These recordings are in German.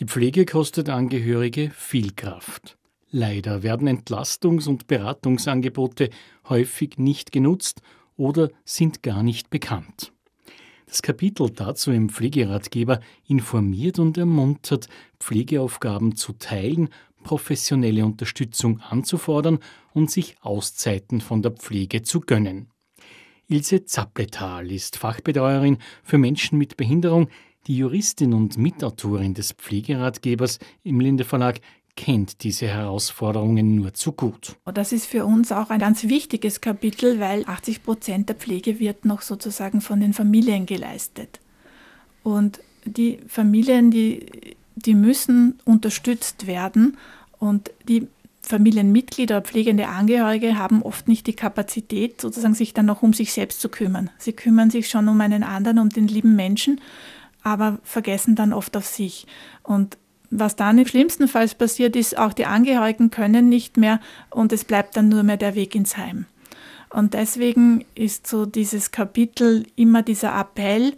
Die Pflege kostet Angehörige viel Kraft. Leider werden Entlastungs- und Beratungsangebote häufig nicht genutzt oder sind gar nicht bekannt. Das Kapitel dazu im Pflegeratgeber informiert und ermuntert, Pflegeaufgaben zu teilen, professionelle Unterstützung anzufordern und sich Auszeiten von der Pflege zu gönnen. Ilse Zappletal ist Fachbetreuerin für Menschen mit Behinderung, die Juristin und Mitautorin des Pflegeratgebers im Linde Verlag kennt diese Herausforderungen nur zu gut. Das ist für uns auch ein ganz wichtiges Kapitel, weil 80 Prozent der Pflege wird noch sozusagen von den Familien geleistet. Und die Familien, die, die müssen unterstützt werden und die Familienmitglieder, pflegende Angehörige haben oft nicht die Kapazität, sozusagen sich dann noch um sich selbst zu kümmern. Sie kümmern sich schon um einen anderen, um den lieben Menschen, aber vergessen dann oft auf sich. Und was dann im schlimmsten Fall passiert ist, auch die Angehörigen können nicht mehr und es bleibt dann nur mehr der Weg ins Heim. Und deswegen ist so dieses Kapitel immer dieser Appell,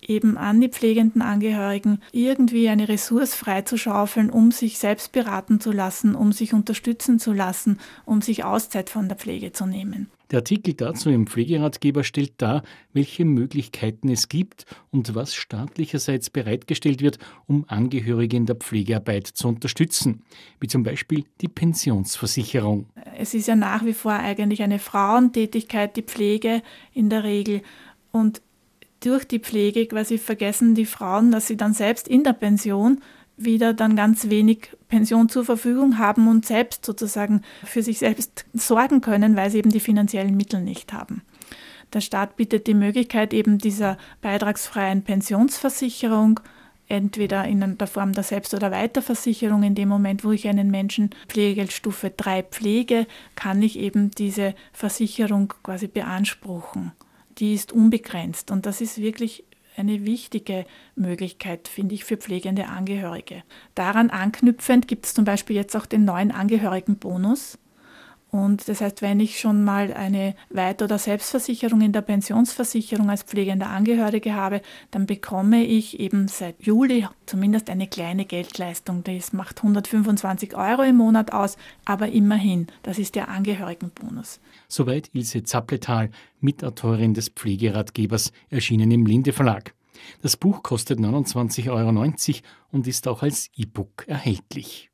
eben an die pflegenden Angehörigen, irgendwie eine Ressource freizuschaufeln, um sich selbst beraten zu lassen, um sich unterstützen zu lassen, um sich Auszeit von der Pflege zu nehmen. Der Artikel dazu im Pflegeratgeber stellt dar, welche Möglichkeiten es gibt und was staatlicherseits bereitgestellt wird, um Angehörige in der Pflegearbeit zu unterstützen, wie zum Beispiel die Pensionsversicherung. Es ist ja nach wie vor eigentlich eine Frauentätigkeit, die Pflege in der Regel. Und durch die Pflege quasi vergessen die Frauen, dass sie dann selbst in der Pension wieder dann ganz wenig Pension zur Verfügung haben und selbst sozusagen für sich selbst sorgen können, weil sie eben die finanziellen Mittel nicht haben. Der Staat bietet die Möglichkeit eben dieser beitragsfreien Pensionsversicherung, entweder in der Form der Selbst- oder Weiterversicherung. In dem Moment, wo ich einen Menschen Pflegegeldstufe 3 pflege, kann ich eben diese Versicherung quasi beanspruchen. Die ist unbegrenzt und das ist wirklich eine wichtige Möglichkeit, finde ich, für pflegende Angehörige. Daran anknüpfend gibt es zum Beispiel jetzt auch den neuen Angehörigenbonus. Und das heißt, wenn ich schon mal eine Weit- oder Selbstversicherung in der Pensionsversicherung als pflegender Angehörige habe, dann bekomme ich eben seit Juli zumindest eine kleine Geldleistung. Das macht 125 Euro im Monat aus, aber immerhin, das ist der Angehörigenbonus. Soweit Ilse Zappletal, Mitautorin des Pflegeratgebers, erschienen im Linde Verlag. Das Buch kostet 29,90 Euro und ist auch als E-Book erhältlich.